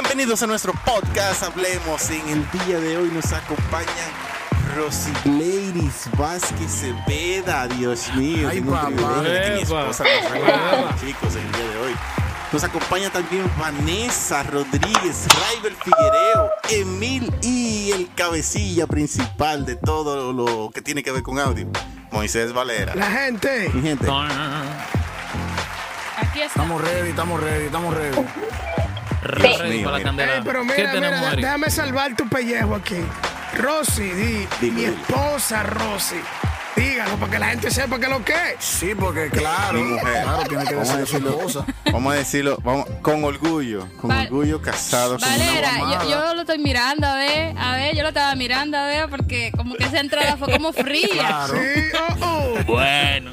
Bienvenidos a nuestro podcast Hablemos. En el día de hoy nos acompaña Rosigleiris Vázquez Cepeda. Dios mío, Ay, tengo un papá. privilegio de que mi esposa nos chicos, en el día de hoy. Nos acompaña también Vanessa Rodríguez, Raibel Figuereo, Emil y el cabecilla principal de todo lo que tiene que ver con audio, Moisés Valera. La gente. Mi gente, Aquí está. Estamos ready, estamos ready, estamos ready. Dios mío, para la mira. candela. Ey, pero ¿Qué mira, tenemos, mira, Eric? déjame salvar tu pellejo aquí. Rosy, di, Dime, mi dime. esposa Rosy. Dígalo para que la gente sepa que lo que es. Sí, porque claro, Mi mujer. claro, tiene que Vamos a decir su decirlo. esposa. vamos a decirlo, vamos, con orgullo, con Val- orgullo casado con una Valera, yo lo estoy mirando, a ver, a ver, yo lo estaba mirando, a ver, porque como que esa entrada fue como fría. Claro. Sí, oh, oh. Bueno.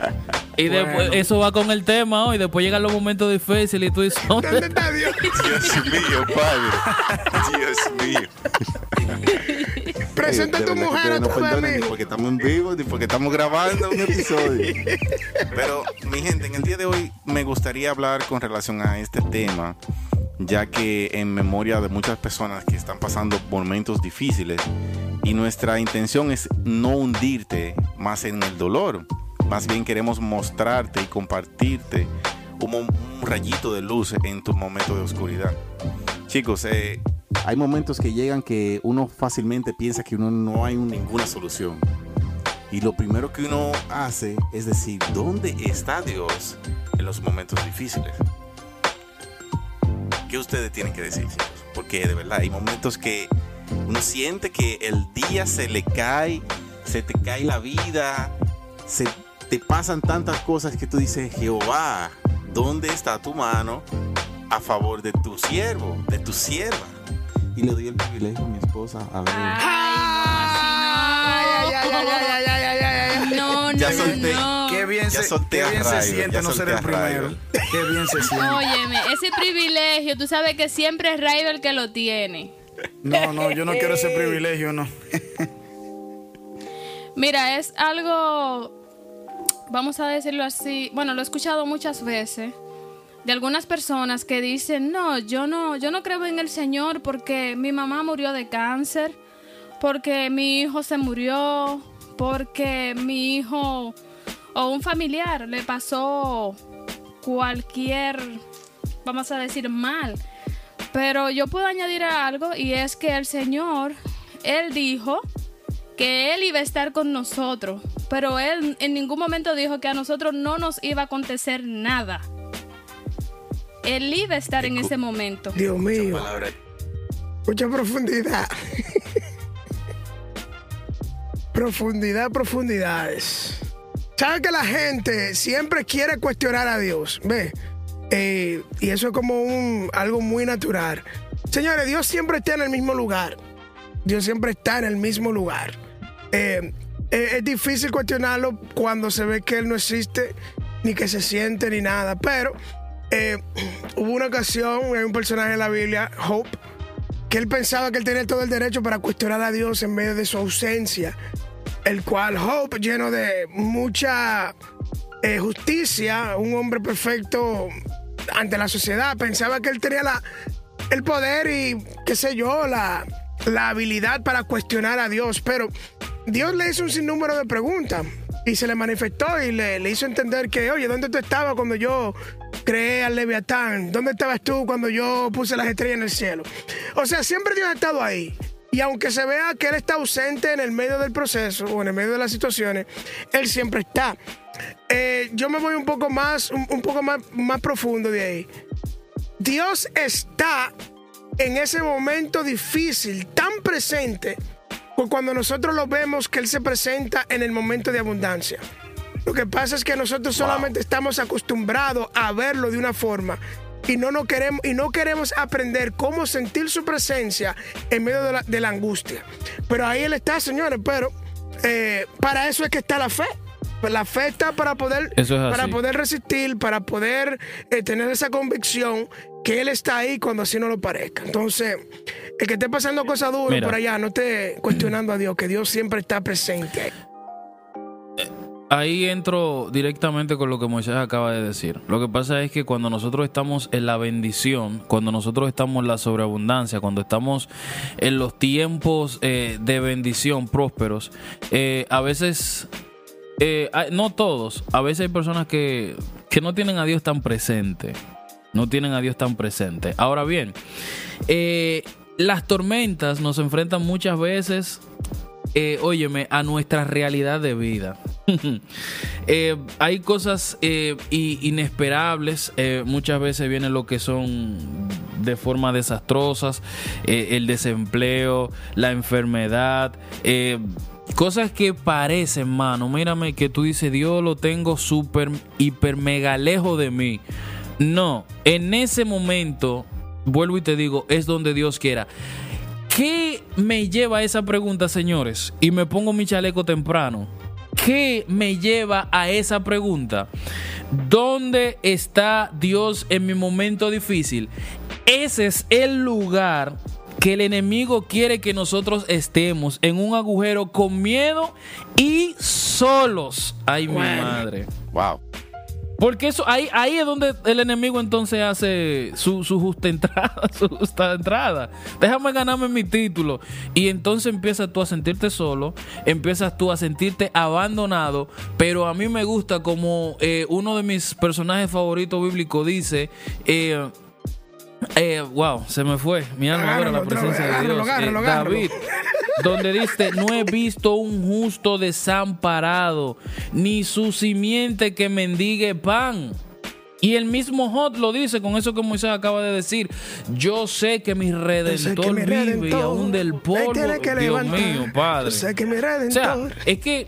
Y después, eso va con el tema hoy. Después llegan los momentos difíciles y tú dices, ¿Dónde está Dios? Dios mío, padre. Dios mío. Presenta a tu mujer no vez, perdonan ni mijo. porque estamos en vivo, ni porque estamos grabando un episodio. Pero, mi gente, en el día de hoy me gustaría hablar con relación a este tema, ya que en memoria de muchas personas que están pasando momentos difíciles y nuestra intención es no hundirte más en el dolor. Más bien queremos mostrarte y compartirte un, un rayito de luz en tu momento de oscuridad. Chicos, eh, hay momentos que llegan que uno fácilmente piensa que uno no hay ninguna solución. Y lo primero que uno hace es decir, ¿dónde está Dios en los momentos difíciles? Ustedes tienen que decir. Porque de verdad hay momentos que uno siente que el día se le cae, se te cae la vida, se te pasan tantas cosas que tú dices, Jehová, ¿dónde está tu mano a favor de tu siervo, de tu sierva? Y le doy el privilegio a mi esposa a ver. No, no, no. Qué bien, Ya se, qué bien se siente no ser el primero. Qué bien se siente. Óyeme, ese privilegio, tú sabes que siempre es Raibel que lo tiene. No, no, yo no quiero ese privilegio, no. Mira, es algo, vamos a decirlo así, bueno, lo he escuchado muchas veces de algunas personas que dicen, no, yo no, yo no creo en el Señor porque mi mamá murió de cáncer, porque mi hijo se murió, porque mi hijo o un familiar le pasó cualquier, vamos a decir, mal. Pero yo puedo añadir algo y es que el Señor, Él dijo que Él iba a estar con nosotros, pero Él en ningún momento dijo que a nosotros no nos iba a acontecer nada. Él iba a estar en ese momento. Dios mío, Palabra. mucha profundidad. profundidad, profundidades. ¿Sabes que la gente siempre quiere cuestionar a Dios? ¿Ve? Eh, y eso es como un, algo muy natural. Señores, Dios siempre está en el mismo lugar. Dios siempre está en el mismo lugar. Eh, eh, es difícil cuestionarlo cuando se ve que Él no existe, ni que se siente, ni nada. Pero hubo una ocasión, hay un personaje en la Biblia, Hope, que él pensaba que él tenía todo el derecho para cuestionar a Dios en medio de su ausencia. El cual Hope, lleno de mucha eh, justicia, un hombre perfecto ante la sociedad, pensaba que él tenía la, el poder y, qué sé yo, la, la habilidad para cuestionar a Dios. Pero Dios le hizo un sinnúmero de preguntas y se le manifestó y le, le hizo entender que, oye, ¿dónde tú estabas cuando yo creé al Leviatán? ¿Dónde estabas tú cuando yo puse las estrellas en el cielo? O sea, siempre Dios ha estado ahí. Y aunque se vea que Él está ausente en el medio del proceso o en el medio de las situaciones, Él siempre está. Eh, yo me voy un poco más, un, un poco más, más profundo de ahí. Dios está en ese momento difícil, tan presente, Pues cuando nosotros lo vemos que Él se presenta en el momento de abundancia. Lo que pasa es que nosotros solamente estamos acostumbrados a verlo de una forma y no, no queremos, y no queremos aprender cómo sentir su presencia en medio de la, de la angustia. Pero ahí Él está, señores, pero eh, para eso es que está la fe. La fe está para poder, es para poder resistir, para poder eh, tener esa convicción que Él está ahí cuando así no lo parezca. Entonces, el que esté pasando cosas duras Mira. por allá, no esté cuestionando a Dios, que Dios siempre está presente. Ahí entro directamente con lo que Moisés acaba de decir. Lo que pasa es que cuando nosotros estamos en la bendición, cuando nosotros estamos en la sobreabundancia, cuando estamos en los tiempos eh, de bendición prósperos, eh, a veces, eh, no todos, a veces hay personas que, que no tienen a Dios tan presente. No tienen a Dios tan presente. Ahora bien, las tormentas nos enfrentan muchas veces eh, óyeme, a nuestra realidad de vida. Eh, hay cosas eh, inesperables, eh, muchas veces vienen lo que son de forma desastrosas, el desempleo, la enfermedad, cosas que parecen, mano, mírame que tú dices, Dios lo tengo súper, hiper, mega lejos de mí. No, en ese momento, vuelvo y te digo, es donde Dios quiera. ¿Qué me lleva a esa pregunta, señores? Y me pongo mi chaleco temprano. ¿Qué me lleva a esa pregunta? ¿Dónde está Dios en mi momento difícil? Ese es el lugar que el enemigo quiere que nosotros estemos en un agujero con miedo y solos. Ay, mi madre. Wow. Porque eso, ahí, ahí es donde el enemigo entonces hace su, su justa entrada, su justa entrada. Déjame ganarme mi título. Y entonces empiezas tú a sentirte solo, empiezas tú a sentirte abandonado. Pero a mí me gusta como eh, uno de mis personajes favoritos bíblicos dice, eh, eh, wow, se me fue. Mi alma la Agárralo otra presencia vez, de Dios. agárralo, agárralo, Eh, agárralo. David, donde dice, no he visto un justo desamparado, ni su simiente que mendigue pan. Y el mismo Jot lo dice con eso que Moisés acaba de decir. Yo sé que mi redentor que mi vive y aún del polvo. que Dios mío, Padre. Yo sé que mi O sea, redentor. es que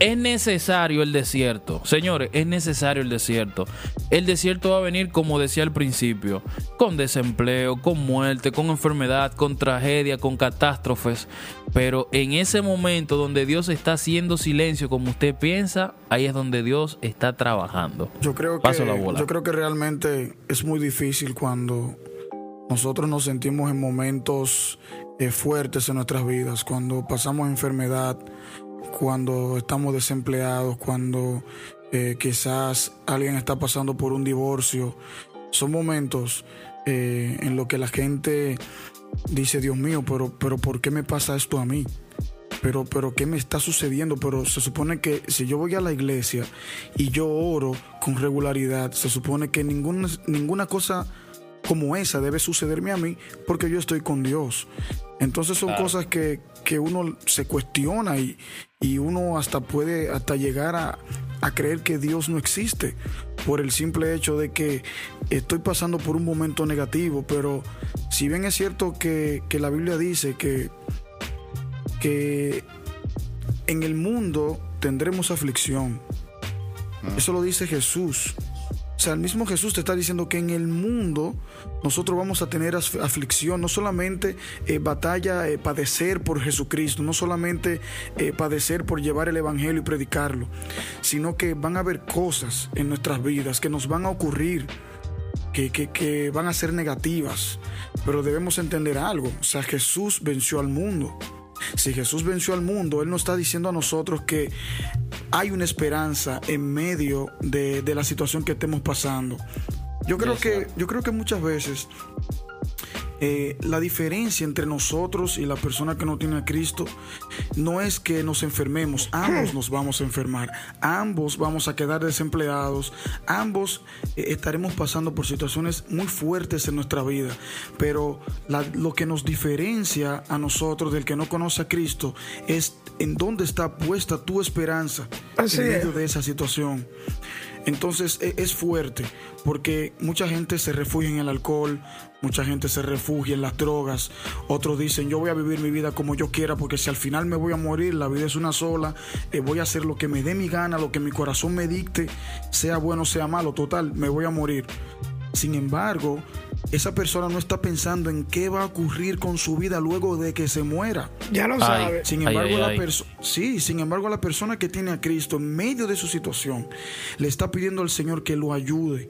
es necesario el desierto. Señores, es necesario el desierto. El desierto va a venir, como decía al principio, con desempleo, con muerte, con enfermedad, con tragedia, con catástrofes. Pero en ese momento donde Dios está haciendo silencio como usted piensa, ahí es donde Dios está trabajando. Yo creo que, Paso la bola. yo creo que realmente es muy difícil cuando nosotros nos sentimos en momentos eh, fuertes en nuestras vidas, cuando pasamos enfermedad, cuando estamos desempleados, cuando eh, quizás alguien está pasando por un divorcio. Son momentos eh, en los que la gente dice, Dios mío, pero, pero ¿por qué me pasa esto a mí? pero, pero ¿qué me está sucediendo? Pero se supone que si yo voy a la iglesia y yo oro con regularidad, se supone que ninguna, ninguna cosa como esa debe sucederme a mí porque yo estoy con Dios. Entonces son cosas que, que uno se cuestiona y, y uno hasta puede hasta llegar a, a creer que Dios no existe por el simple hecho de que estoy pasando por un momento negativo, pero si bien es cierto que, que la Biblia dice que que en el mundo tendremos aflicción. Eso lo dice Jesús. O sea, el mismo Jesús te está diciendo que en el mundo nosotros vamos a tener af- aflicción, no solamente eh, batalla, eh, padecer por Jesucristo, no solamente eh, padecer por llevar el Evangelio y predicarlo, sino que van a haber cosas en nuestras vidas que nos van a ocurrir, que, que- que van a ser negativas, pero debemos entender algo, o sea, Jesús venció al mundo. Si Jesús venció al mundo, Él nos está diciendo a nosotros que hay una esperanza en medio de, de la situación que estemos pasando. Yo creo que, yo creo que muchas veces eh, la diferencia entre nosotros y la persona que no tiene a Cristo no es que nos enfermemos, ambos nos vamos a enfermar, ambos vamos a quedar desempleados, ambos eh, estaremos pasando por situaciones muy fuertes en nuestra vida, pero la- lo que nos diferencia a nosotros del que no conoce a Cristo es en dónde está puesta tu esperanza Así en es. medio de esa situación. Entonces e- es fuerte porque mucha gente se refugia en el alcohol, mucha gente se refugia en las drogas, otros dicen yo voy a vivir mi vida como yo quiera porque si al final me voy a morir, la vida es una sola, eh, voy a hacer lo que me dé mi gana, lo que mi corazón me dicte, sea bueno, sea malo, total, me voy a morir. Sin embargo, esa persona no está pensando en qué va a ocurrir con su vida luego de que se muera. Ya lo Ay. sabe. Sin embargo, ay, la ay. sí, sin embargo, la persona que tiene a Cristo en medio de su situación le está pidiendo al Señor que lo ayude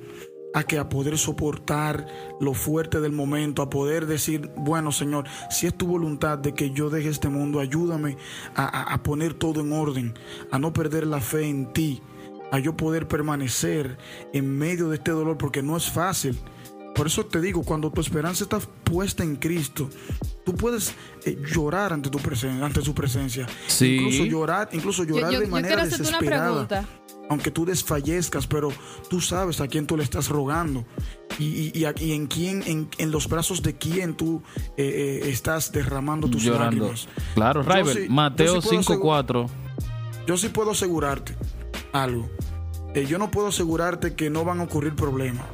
a que a poder soportar lo fuerte del momento, a poder decir, bueno Señor, si es tu voluntad de que yo deje este mundo, ayúdame a, a- a poner todo en orden, a no perder la fe en ti, a yo poder permanecer en medio de este dolor, porque no es fácil. Por eso te digo, cuando tu esperanza está puesta en Cristo, tú puedes eh, llorar ante tu presencia, ante su presencia. Sí. Incluso llorar, incluso llorar yo- de manera una desesperada. pregunta. Aunque tú desfallezcas, pero tú sabes a quién tú le estás rogando y, y- y a- y en quién, en, en los brazos de quién tú eh, eh, estás derramando tus Llorando. lágrimas. Claro, sí- yo Mateo sí puedo 5.4. Yo sí puedo asegurarte algo. Eh, yo no puedo asegurarte que no van a ocurrir problemas.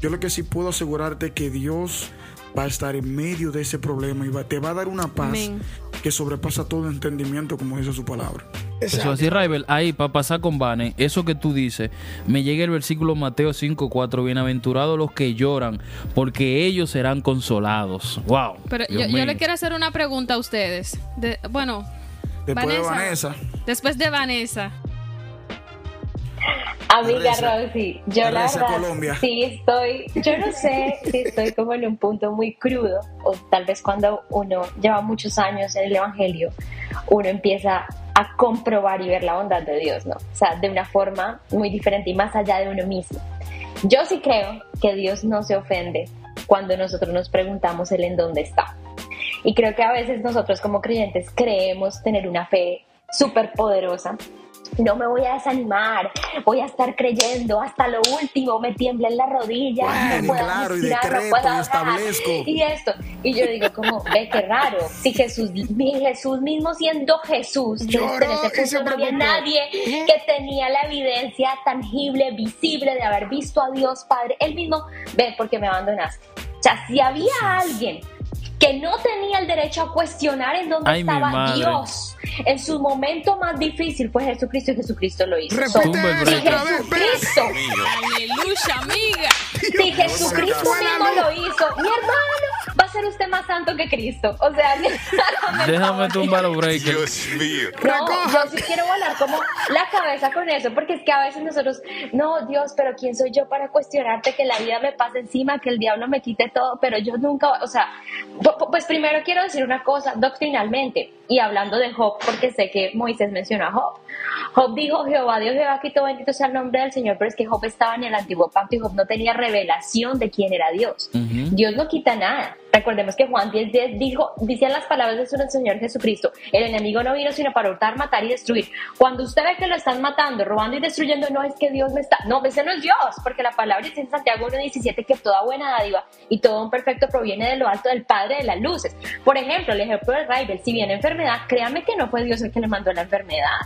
Yo lo que sí puedo asegurarte que Dios va a estar en medio de ese problema y va- te va a dar una paz Amén. que sobrepasa todo entendimiento, como dice su palabra. Eso así, Rival, ahí para pasar con Vane, eso que tú dices, me llega el versículo Mateo 5.4, bienaventurados los que lloran, porque ellos serán consolados. Wow. Pero yo, le quiero hacer una pregunta a ustedes. De- bueno, Después de Vanessa, Después de Vanessa. Amiga Reza. Rosy, yo la verdad Colombia. sí estoy, yo no sé si estoy como en un punto muy crudo o tal vez cuando uno lleva muchos años en el Evangelio, uno empieza a comprobar y ver la bondad de Dios, ¿no? O sea, de una forma muy diferente y más allá de uno mismo. Yo sí creo que Dios no se ofende cuando nosotros nos preguntamos Él en dónde está. Y creo que a veces nosotros como creyentes creemos tener una fe súper poderosa. No me voy a desanimar, voy a estar creyendo hasta lo último, me tiembla en la rodilla, Bueno, no puedo claro, y respirar, no decreto, puedo y establezco. y esto. Y yo digo como, ve qué raro, si Jesús, mi Jesús mismo siendo Jesús, en ese y se punto no había nadie que tenía la evidencia tangible, visible de haber visto a Dios Padre, él mismo, ve porque me abandonaste. O sea, si había alguien que no tenía el derecho a cuestionar en dónde Ay, estaba. Dios en su momento más difícil fue Jesucristo y Jesucristo lo hizo. Repite espérate. Jesucristo, Aleluya, amiga. si Jesucristo mismo lo hizo, mi hermano ser usted más santo que Cristo. O sea, Déjame tumbar los breakers. Dios mío. No, yo sí quiero volar como la cabeza con eso, porque es que a veces nosotros, no, Dios, pero ¿quién soy yo para cuestionarte que la vida me pase encima, que el diablo me quite todo? Pero yo nunca, o sea, pu- pu- pues primero quiero decir una cosa doctrinalmente, y hablando de Job, porque sé que Moisés mencionó a Job. Job dijo, Jehová, Dios, Jehová, quitó bendito sea el nombre del Señor, pero es que Job estaba en el antiguo pacto y Job no tenía revelación de quién era Dios. Dios no quita nada. Recordemos que Juan 10.10 dijo, dicen las palabras de su Señor Jesucristo, el enemigo no vino sino para hurtar, matar y destruir. Cuando usted ve que lo están matando, robando y destruyendo, no es que Dios me está, no, ese no es Dios, porque la palabra dice en Santiago 1.17 que toda buena dádiva y todo un perfecto proviene de lo alto del Padre de las luces. Por ejemplo, el ejemplo del Raibel, si viene enfermedad, créame que no fue Dios el que le mandó la enfermedad.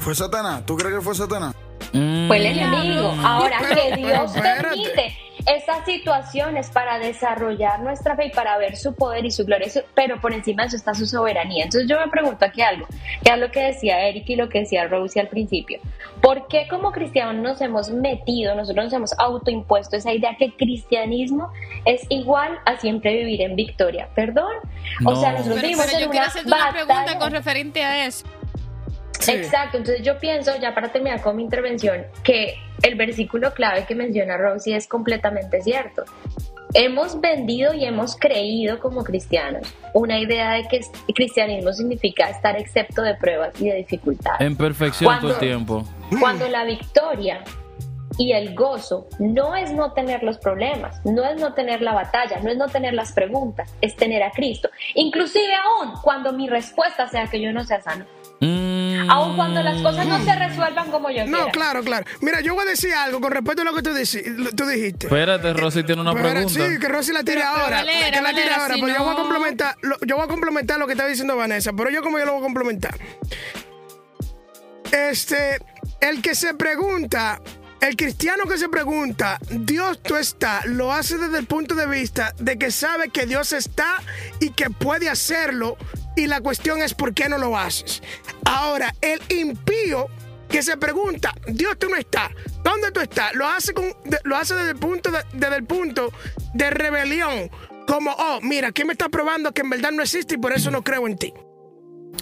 ¿fue Satanás? ¿Tú crees que fue Satanás? Mm. fue el enemigo. Ahora que Dios permite esas situaciones para desarrollar nuestra fe y para ver su poder y su gloria, pero por encima de eso está su soberanía. Entonces yo me pregunto aquí algo, que es lo que decía Eric y lo que decía Rosie al principio. ¿Por qué como cristianos nos hemos metido, nosotros nos hemos autoimpuesto esa idea que cristianismo es igual a siempre vivir en victoria? ¿Perdón? O sea, No. nosotros Pero, vivimos pero en yo quiero una hacerte una pregunta con referente a eso. Sí. Exacto, entonces yo pienso, ya para terminar con mi intervención, que el versículo clave que menciona Rosie es completamente cierto. Hemos vendido y hemos creído como cristianos una idea de que cristianismo significa estar excepto de pruebas y de dificultades. En perfección todo el Cuando- tiempo. Cuando la victoria y el gozo no es no tener los problemas, no es no tener la batalla, no es no tener las preguntas, es tener a Cristo. Inclusive aún cuando mi respuesta sea que yo no sea sano. Mm. Aun cuando las cosas no se resuelvan como yo No, quiera. claro, claro. Mira, yo voy a decir algo con respecto a lo que tú, dici- tú dijiste. Espérate, Rosy tiene una Pero, pregunta. Sí, que Rosy la tire Pero- pero ahora. Valera, que la tire Valera, ahora. si pero yo voy a no- complementar, lo, yo voy a complementar lo que está diciendo Vanessa. Pero yo como yo lo voy a complementar. Este, el que se pregunta, el cristiano que se pregunta, Dios tú está, lo hace desde el punto de vista de que sabe que Dios está y que puede hacerlo. Y la cuestión es por qué no lo haces. Ahora, el impío que se pregunta, Dios tú no está, ¿dónde tú estás? Lo hace, con, lo hace desde, el punto de, desde el punto de rebelión. Como, oh, mira, ¿quién me está probando que en verdad no existe y por eso no creo en ti?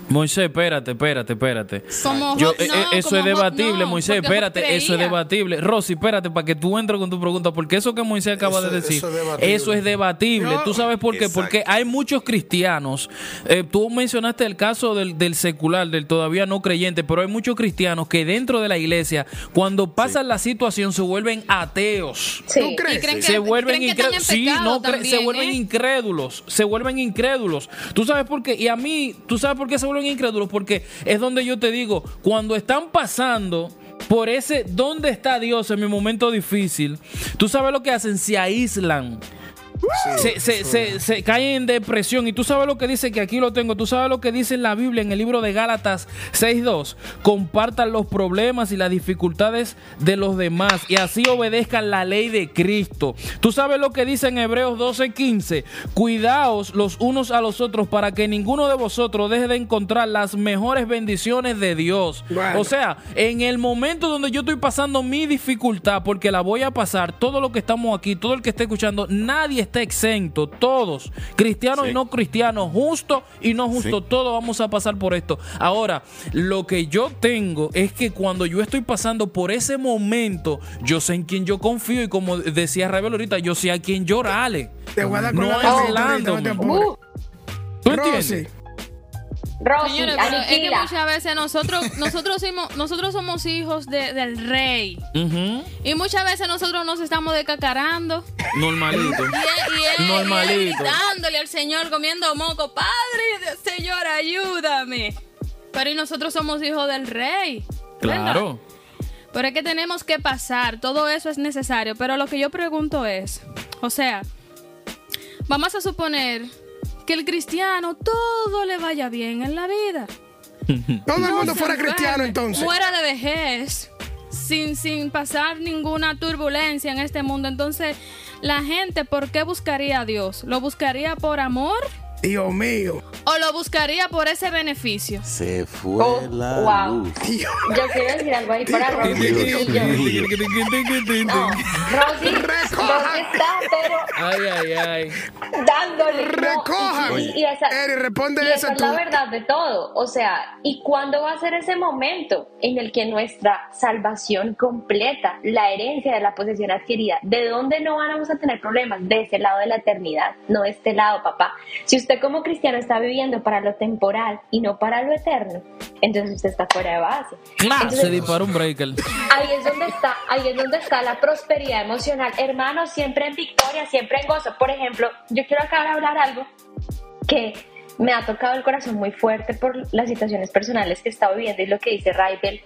Moisés, espérate, espérate, espérate. Como Yo- eh, no, eh, eso es debatible, no, Moisés, espérate, eso es debatible. Rosy, espérate, para que tú entres con tu pregunta, porque eso que Moisés acaba Eso- de decir, eso es debatible. eso es debatible. No. ¿Tú sabes por qué? Exacto. Porque hay muchos cristianos, eh, tú mencionaste el caso del, del secular, del todavía no creyente, pero hay muchos cristianos que dentro de la iglesia, cuando pasan la situación, se vuelven ateos. Sí. ¿Tú crees? Y creen que, se vuelven incrédulos. Sí, no, se vuelven ¿eh? incrédulos. Se vuelven incrédulos. ¿Tú sabes por qué? Y a mí, ¿tú sabes por qué se vuelven incrédulos? Porque es donde yo te digo, cuando están pasando por ese ¿dónde está Dios en mi momento difícil? ¿Tú sabes lo que hacen? Se aíslan. Se, se, se, se caen en depresión. Y tú sabes lo que dice, que aquí lo tengo, tú sabes lo que dice en la Biblia, en el libro de Gálatas 6.2. Compartan los problemas y las dificultades de los demás y así obedezcan la ley de Cristo. Tú sabes lo que dice en Hebreos 12.15. Cuidaos los unos a los otros para que ninguno de vosotros deje de encontrar las mejores bendiciones de Dios. Bueno. O sea, en el momento donde yo estoy pasando mi dificultad, porque la voy a pasar, todo lo que estamos aquí, todo el que esté escuchando, nadie está exento, todos, cristianos Sí. y no cristianos, justo y no justo, Sí. todos vamos a pasar por esto. Ahora, lo que yo tengo es que cuando yo estoy pasando por ese momento, yo sé en quién yo confío y como decía Rebel ahorita, yo sé a quién llorale. Te voy a dar con No la ¿Tú entiendes? Rosy, Señores, pero es que muchas veces nosotros, nosotros, somos, nosotros somos hijos de- del rey. Y muchas veces nosotros nos estamos decacarando. Normalito. Y él, Normalito. gritándole al Señor, comiendo moco. Padre, Señor, ayúdame. Pero y nosotros somos hijos del rey. ¿verdad? Claro. Pero es que tenemos que pasar. Todo eso es necesario. Pero lo que yo pregunto es, o sea, vamos a suponer que el cristiano todo le vaya bien en la vida. todo el mundo fuera cristiano entonces. Muera de vejez. Sin, sin pasar ninguna turbulencia en este mundo. Entonces, la gente, ¿por qué buscaría a Dios? ¿Lo buscaría por amor Dios mío. o lo buscaría por ese beneficio? Se fue Oh, la wow. luz. Dios. Yo quiero decir algo ahí para Rosy. No, Rosy, Rosy está, pero Ay, ay, ay. dándole. no, Recojan. y- y- y esa- Eri, responde y esa esa es la verdad de todo. O sea, ¿y cuándo va a ser ese momento en el que nuestra salvación completa, la herencia de la posesión adquirida, de dónde no vamos a tener problemas? De ese lado de la eternidad, no de este lado, papá. Si usted como cristiano está viviendo para lo temporal y no para lo eterno, entonces usted está fuera de base. Claro, Entonces, se disparó un breaker. Ahí es donde está, ahí es donde está la prosperidad emocional. Hermanos, siempre en victoria, siempre en gozo. Por ejemplo, yo quiero acabar de hablar algo que me ha tocado el corazón muy fuerte por las situaciones personales que he estado viviendo y lo que dice Raibel.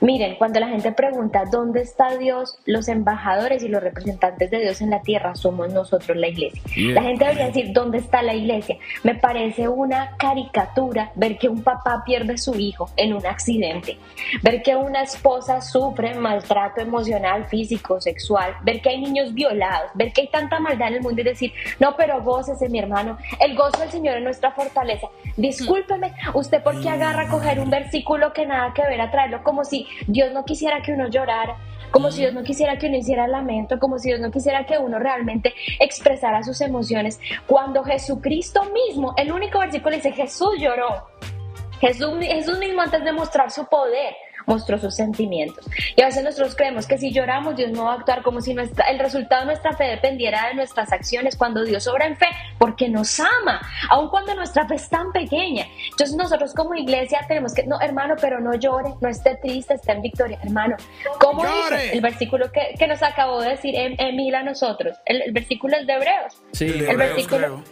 Miren, cuando la gente pregunta dónde está Dios, los embajadores y los representantes de Dios en la tierra somos nosotros la iglesia. Yeah. La gente debería decir dónde está la iglesia. Me parece una caricatura ver que un papá pierde su hijo en un accidente, ver que una esposa sufre maltrato emocional, físico, sexual, ver que hay niños violados, ver que hay tanta maldad en el mundo y decir, no, pero gócese mi hermano, el gozo del Señor es nuestra fortaleza. Discúlpeme, usted por qué agarra a coger un versículo que nada que ver a traerlo como si Dios no quisiera que uno llorara, como si Dios no quisiera que uno hiciera lamento, como si Dios no quisiera que uno realmente expresara sus emociones. Cuando Jesucristo mismo, el único versículo dice, Jesús lloró. Jesús, Jesús mismo antes de mostrar su poder mostró sus sentimientos. Y a veces nosotros creemos que si lloramos Dios no va a actuar como si nuestra, el resultado de nuestra fe dependiera de nuestras acciones cuando Dios obra en fe, porque nos ama, aun cuando nuestra fe es tan pequeña. Entonces nosotros como iglesia tenemos que, no hermano, pero no llore, no esté triste, esté en victoria, hermano. ¿Cómo Llore. dice el versículo que, que nos acabó de decir Em- Emil a nosotros? El, el versículo es de Hebreos. Sí. El versículo.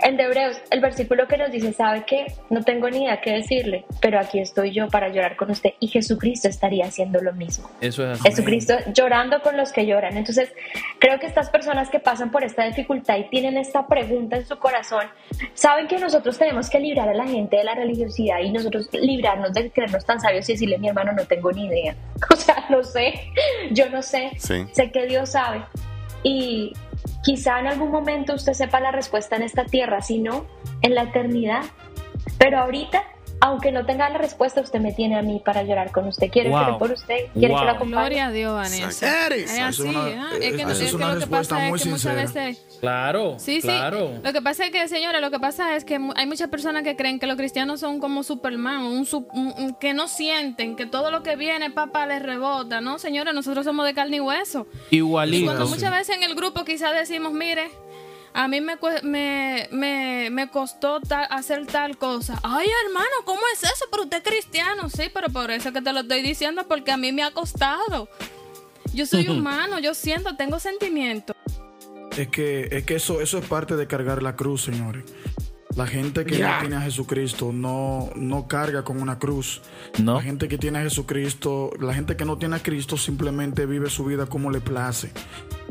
El de Hebreos, el versículo que nos dice, ¿sabe qué? No tengo ni idea qué decirle, pero aquí estoy yo para llorar con usted y Jesucristo estaría haciendo lo mismo. Eso es así. Jesucristo llorando con los que lloran. Entonces, creo que estas personas que pasan por esta dificultad y tienen esta pregunta en su corazón, saben que nosotros tenemos que librar a la gente de la religiosidad y nosotros librarnos de creernos tan sabios y decirle, mi hermano, no tengo ni idea. O sea, no sé, yo no sé, Sí. sé que Dios sabe. Y quizá en algún momento usted sepa la respuesta en esta tierra, si no, en la eternidad. Pero ahorita, aunque no tenga la respuesta, usted me tiene a mí para llorar con usted. Quiere Wow. que por usted, quiere Wow. que lo acompañe. Gloria a Dios, Vanessa. Eres. Es así, ¿ah? es que, esa es es que una lo que pasa es que muchas veces Claro, Sí, claro. sí. Lo que pasa es que, señores, lo que pasa es que mu- hay muchas personas que creen que los cristianos son como Superman, un, sup- un- un- que no sienten, que todo lo que viene, papá, les rebota. No, señores, nosotros somos de carne y hueso. Y Igualito. cuando muchas veces en el grupo quizás decimos, mire, a mí me, me, me, me costó hacer tal cosa. Ay, hermano, ¿cómo es eso? Pero usted es cristiano, sí, pero por eso que te lo estoy diciendo, porque a mí me ha costado. Yo soy humano, yo siento, tengo sentimientos. Es que, es que eso, eso es parte de cargar la cruz, señores. La gente que no tiene a Jesucristo no, no carga con una cruz. No. La gente que tiene a Jesucristo, la gente que no tiene a Cristo simplemente vive su vida como le place.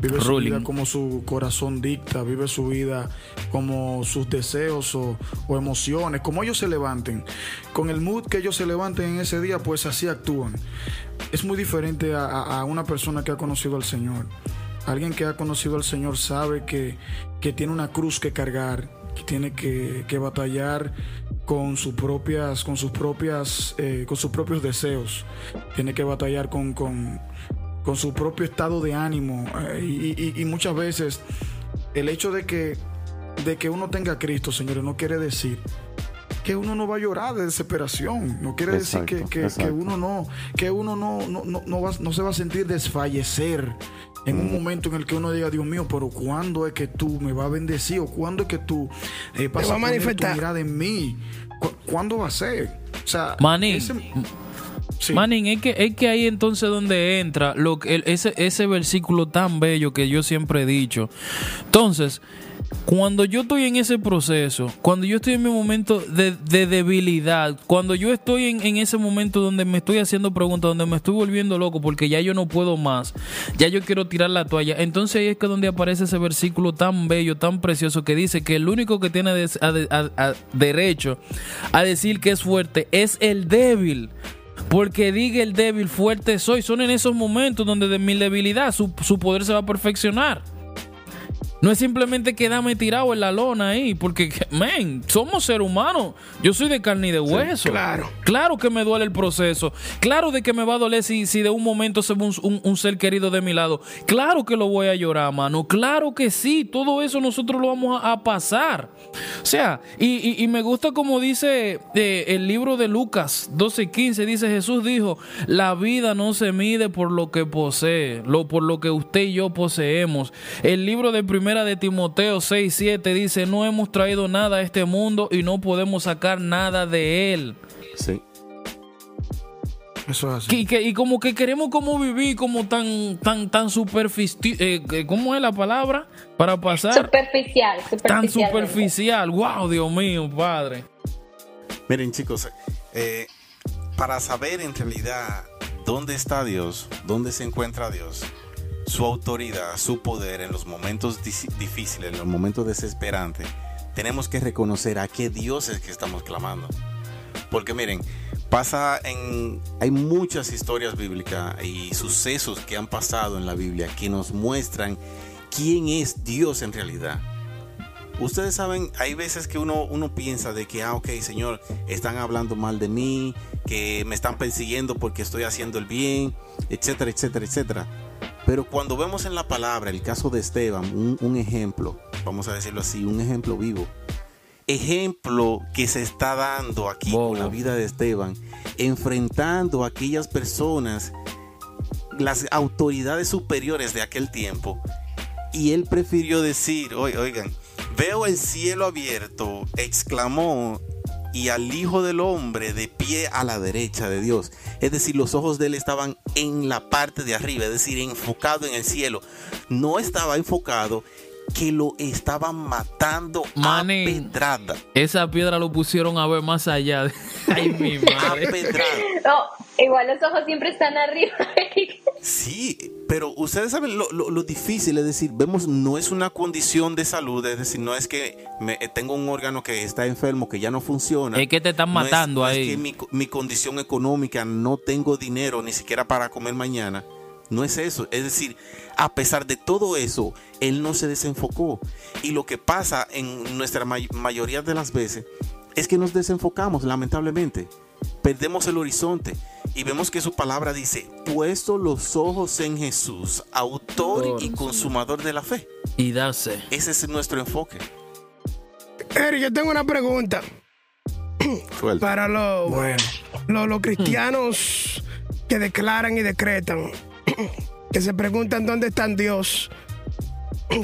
Vive su vida como su corazón dicta, vive su vida como sus deseos o, o emociones, como ellos se levanten. Con el mood que ellos se levanten en ese día, pues así actúan. Es muy diferente a, a- a una persona que ha conocido al Señor. Alguien que ha conocido al Señor sabe que, que tiene una cruz que cargar, tiene que, que batallar con sus propias, con sus propias, eh, con sus propios deseos. Tiene que batallar con, con, con su propio estado de ánimo. eh, y, y- muchas veces el hecho de que, de que uno tenga a Cristo, señores, no quiere decir que uno no va a llorar de desesperación. No quiere decir que, que- uno no, que uno no, no, no, no va- no se va a sentir desfallecer en Mm. un momento en el que uno diga, Dios mío, pero ¿cuándo es que tú me vas a bendecir? ¿O cuándo es que tú eh, vas va a a poner tu manifestar. mirada en mí? ¿Cu- ¿Cuándo va a ser? O sea, Manín, ese- sí. Manín, es que, es que ahí entonces donde entra lo, que- el- ese, ese versículo tan bello que yo siempre he dicho. Entonces, cuando yo estoy en ese proceso, cuando yo estoy en mi momento de, de debilidad, cuando yo estoy en, en ese momento donde me estoy haciendo preguntas, donde me estoy volviendo loco porque ya yo no puedo más, ya yo quiero tirar la toalla, entonces ahí es que donde aparece ese versículo tan bello, tan precioso que dice que el único que tiene derecho a decir que es fuerte es el débil. Porque diga el débil, fuerte soy. Son en esos momentos donde de mi debilidad su, su poder se va a perfeccionar. No es simplemente quedarme tirado en la lona ahí, porque, men, somos seres humanos. Yo soy de carne y de hueso. claro. Claro que me duele el proceso. Claro de que me va a doler si, si de un momento se va un, un- un ser querido de mi lado. Claro que lo voy a llorar, mano. Claro que sí. Todo eso nosotros lo vamos a, a pasar. O sea, y, y- y me gusta como dice eh, el libro de Lucas 12:15. Dice Jesús dijo, la vida no se mide por lo que posee, lo, por lo que usted y yo poseemos. El libro de primera de Timoteo 6:7 dice, no hemos traído nada a este mundo y no podemos sacar nada de él. Sí. Eso es así. Y, que, y como que queremos como vivir como tan tan tan superficial eh, ¿cómo es la palabra? para pasar Superficial, tan superficial. superficial wow Dios mío padre Miren chicos, eh, para saber en realidad dónde está Dios, dónde se encuentra Dios, su autoridad, su poder en los momentos difíciles, en los momentos desesperantes, tenemos que reconocer a qué Dios es que estamos clamando. Porque miren, pasa en... Hay muchas historias bíblicas y sucesos que han pasado en la Biblia que nos muestran quién es Dios en realidad. Ustedes saben, hay veces que uno, uno piensa de que, ah, ok, Señor, están hablando mal de mí, que me están persiguiendo porque estoy haciendo el bien, etcétera, etcétera, etcétera. Pero cuando vemos en la palabra el caso de Esteban, un, un ejemplo, vamos a decirlo así, un ejemplo vivo, ejemplo que se está dando aquí Bobo. con la vida de Esteban, enfrentando a aquellas personas, las autoridades superiores de aquel tiempo, y él prefirió decir, "Oi- oigan, veo el cielo abierto, exclamó, y al Hijo del Hombre de pie a la derecha de Dios. Es decir, los ojos de él estaban en la parte de arriba, es decir, enfocado en el cielo. No estaba enfocado que lo estaban matando Manín. a pedrada. Esa piedra lo pusieron a ver más allá. de- Ay, mi A madre. pedrada. No, igual los ojos siempre están arriba. Sí, pero ustedes saben lo, lo- lo difícil, es decir, vemos, no es una condición de salud, es decir, no es que me, eh, tengo un órgano que está enfermo, que ya no funciona. Es que te están No es- matando no es ahí. que mi, mi condición económica, no tengo dinero ni siquiera para comer mañana. No es eso, es decir, a pesar de todo eso, él no se desenfocó. Y lo que pasa en nuestra may- mayoría de las veces es que nos desenfocamos, lamentablemente. Perdemos el horizonte y vemos que su palabra dice, puesto los ojos en Jesús, autor y consumador de la fe. Y dase. Ese es nuestro enfoque. Eri, yo tengo una pregunta Suelta. para los, Bueno, los, los cristianos que declaran y decretan, que se preguntan dónde está Dios,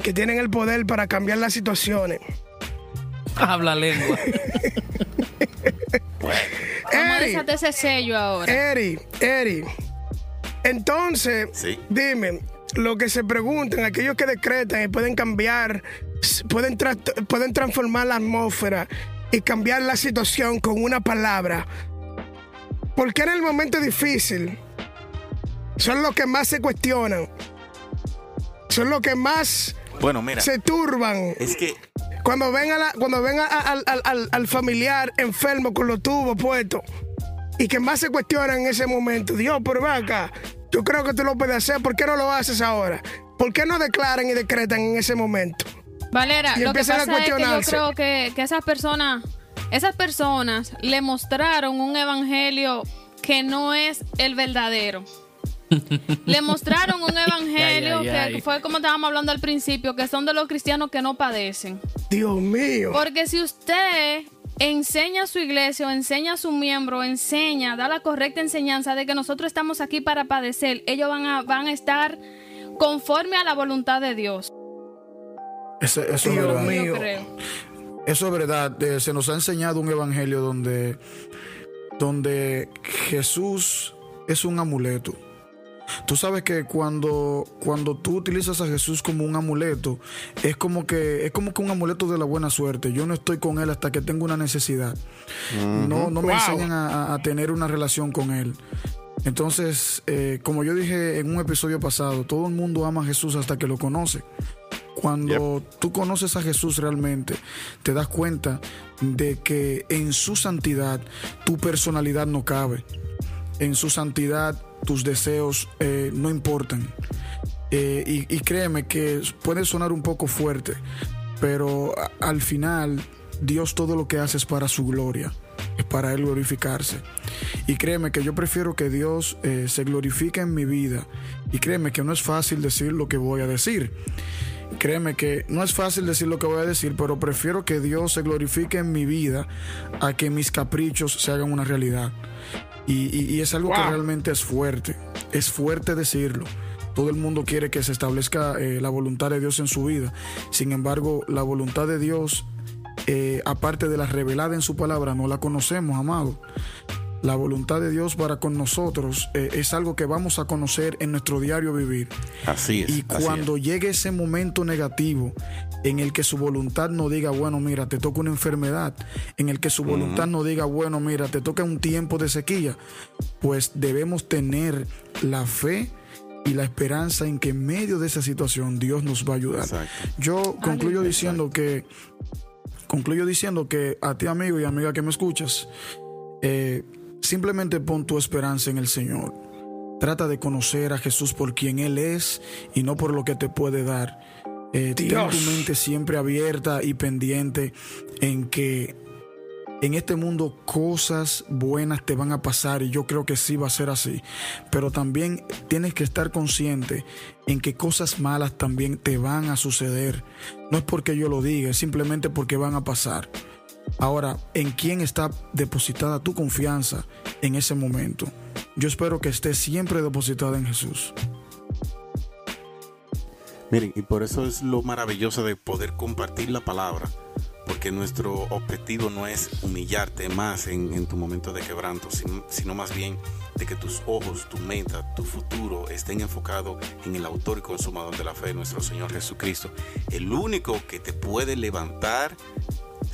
que tienen el poder para cambiar las situaciones. Habla lengua. Vamos a Eri, ese sello ahora. Eri, Eri. Entonces, Sí. dime, lo que se preguntan, aquellos que decretan y pueden cambiar, s- pueden, tra- pueden transformar la atmósfera y cambiar la situación con una palabra. ¿Por qué en el momento difícil son los que más se cuestionan? Son los que más Bueno, mira, se turban. es que Cuando ven, a la- cuando ven a- a- al, al- al- al familiar enfermo con los tubos puestos y que más se cuestionan en ese momento, Dios, pero ven acá, yo creo que tú lo puedes hacer, ¿por qué no lo haces ahora? ¿Por qué no declaran y decretan en ese momento? Valera, Y lo que a pasa es que yo creo que, que esas personas, esas personas le mostraron un evangelio que no es el verdadero. Le mostraron un evangelio Ay, ay, ay. que fue como estábamos hablando al principio, que son de los cristianos que no padecen. Dios mío. Porque si usted enseña a su iglesia o enseña a su miembro, enseña, da la correcta enseñanza de que nosotros estamos aquí para padecer, ellos van a, van a estar conforme a la voluntad de Dios. eso, eso es Dios verdad. mío. Yo creo. Eso es verdad. Eh, se nos ha enseñado un evangelio donde, donde Jesús es un amuleto. Tú sabes que cuando, cuando tú utilizas a Jesús como un amuleto, es como que es como que un amuleto de la buena suerte. Yo no estoy con él hasta que tengo una necesidad. No, no me Wow. enseñan a, a- a tener una relación con él. Entonces, eh, como yo dije en un episodio pasado, todo el mundo ama a Jesús hasta que lo conoce. Cuando tú conoces a Jesús realmente, te das cuenta de que en su santidad tu personalidad no cabe. En su santidad tus deseos eh, no importan. Eh, y, créeme que puede sonar un poco fuerte, pero al final Dios todo lo que hace es para su gloria, es para Él glorificarse. Y créeme que yo prefiero que Dios eh, se glorifique en mi vida. Y créeme que no es fácil decir lo que voy a decir. Créeme que no es fácil decir lo que voy a decir, pero prefiero que Dios se glorifique en mi vida a que mis caprichos se hagan una realidad. Y, y- y es algo que realmente es fuerte. Es fuerte decirlo. Todo el mundo quiere que se establezca eh, la voluntad de Dios en su vida. Sin embargo, la voluntad de Dios, eh, aparte de la revelada en su palabra, no la conocemos, amado. La voluntad de Dios para con nosotros eh, es algo que vamos a conocer en nuestro diario vivir. así es. Y así cuando es. llegue ese momento negativo en el que su voluntad no diga, bueno, mira, te toca una enfermedad, en el que su voluntad no diga, bueno, mira, te toca un tiempo de sequía, pues debemos tener la fe y la esperanza en que en medio de esa situación Dios nos va a ayudar. Exacto. Yo concluyo diciendo que concluyo diciendo que a ti amigo y amiga que me escuchas, eh, simplemente pon tu esperanza en el Señor. Trata de conocer a Jesús por quien Él es y no por lo que te puede dar. Eh, ten tu mente siempre abierta y pendiente en que en este mundo cosas buenas te van a pasar y yo creo que sí va a ser así. Pero también tienes que estar consciente en que cosas malas también te van a suceder. No es porque yo lo diga, es simplemente porque van a pasar. Ahora, ¿en quién está depositada tu confianza en ese momento? Yo espero que esté siempre depositada en Jesús. Miren, y por eso es lo maravilloso de poder compartir la palabra porque nuestro objetivo no es humillarte más en, en tu momento de quebranto, sino, sino más bien de que tus ojos, tu meta, tu futuro estén enfocados en el autor y consumador de la fe, nuestro Señor Jesucristo. El único que te puede levantar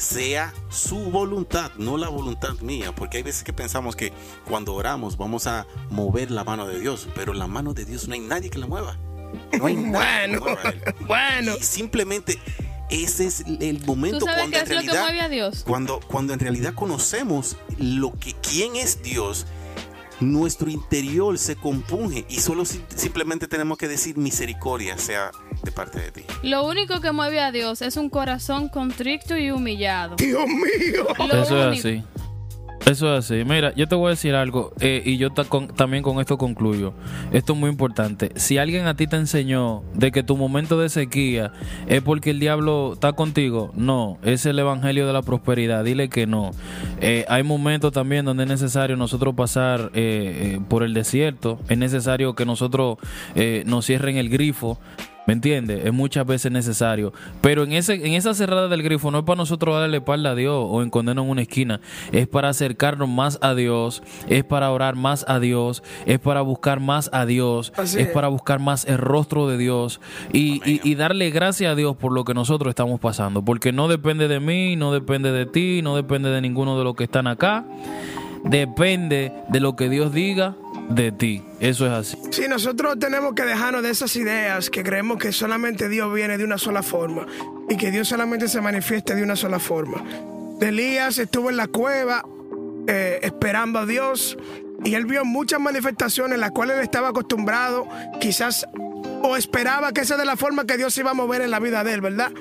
sea su voluntad, no la voluntad mía, porque hay veces que pensamos que cuando oramos vamos a mover la mano de Dios, pero la mano de Dios no hay nadie que la mueva. No hay nadie que Bueno, mueva a él. bueno. Y simplemente ese es el momento ¿Tú sabes cuando qué en es lo que realidad mueve a Dios? cuando cuando en realidad conocemos lo que quién es Dios nuestro interior se compunge y solo si- simplemente tenemos que decir misericordia sea de parte de ti. Lo único que mueve a Dios es un corazón contrito y humillado. Dios mío. Lo Eso es así. Eso es así. Mira, yo te voy a decir algo eh, y yo ta- con- también con esto concluyo. Esto es muy importante. Si alguien a ti te enseñó de que tu momento de sequía es porque el diablo está contigo, no, es el evangelio de la prosperidad. Dile que no. Eh, hay momentos también donde es necesario nosotros pasar eh, eh, por el desierto. Es necesario que nosotros eh, nos cierren el grifo. ¿Me entiendes? Es muchas veces necesario. Pero en ese en esa cerrada del grifo no es para nosotros darle espalda a Dios o escondernos en una esquina. Es para acercarnos más a Dios. Es para orar más a Dios. Es para buscar más a Dios. Es es. para buscar más el rostro de Dios. Y, y- y darle gracias a Dios por lo que nosotros estamos pasando. Porque no depende de mí, no depende de ti, no depende de ninguno de los que están acá. Depende de lo que Dios diga de ti. Eso es así. Sí, nosotros tenemos que dejarnos de esas ideas que creemos que solamente Dios viene de una sola forma y que Dios solamente se manifiesta de una sola forma. Elías estuvo en la cueva eh, esperando a Dios y él vio muchas manifestaciones en las cuales él estaba acostumbrado, quizás o esperaba que esa de la forma que Dios se iba a mover en la vida de él, ¿verdad?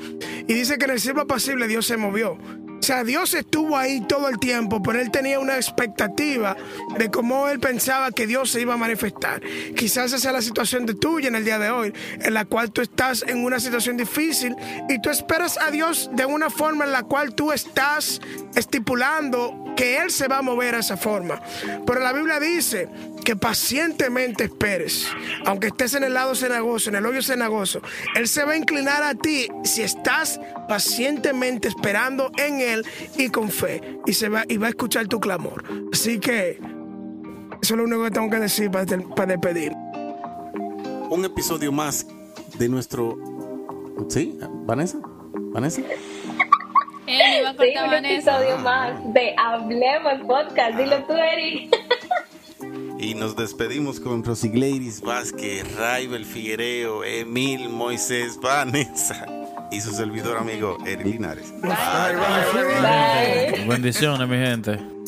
Y dice que en el siglo pasible Dios se movió. O sea, Dios estuvo ahí todo el tiempo, pero él tenía una expectativa de cómo él pensaba que Dios se iba a manifestar. Quizás esa es la situación de tuya en el día de hoy, en la cual tú estás en una situación difícil y tú esperas a Dios de una forma en la cual tú estás estipulando que Él se va a mover a esa forma. Pero la Biblia dice que pacientemente esperes, aunque estés en el lado cenagoso, en el hoyo cenagoso, Él se va a inclinar a ti si estás pacientemente esperando en Él y con fe, y, se va, y va a escuchar tu clamor. Así que eso es lo único que tengo que decir para, para despedir. Un episodio más de nuestro ¿Sí? ¿Vanessa? ¿Vanessa? Él iba a Sí, cortar un Vanessa. episodio más de Hablemos Podcast. Dilo tú, Eri. Y nos despedimos con Rosigleiris Vázquez, Raibel Figuereo, Emil Moisés Vanessa y su servidor amigo Eric Linares. Bye. Bendiciones, mi gente.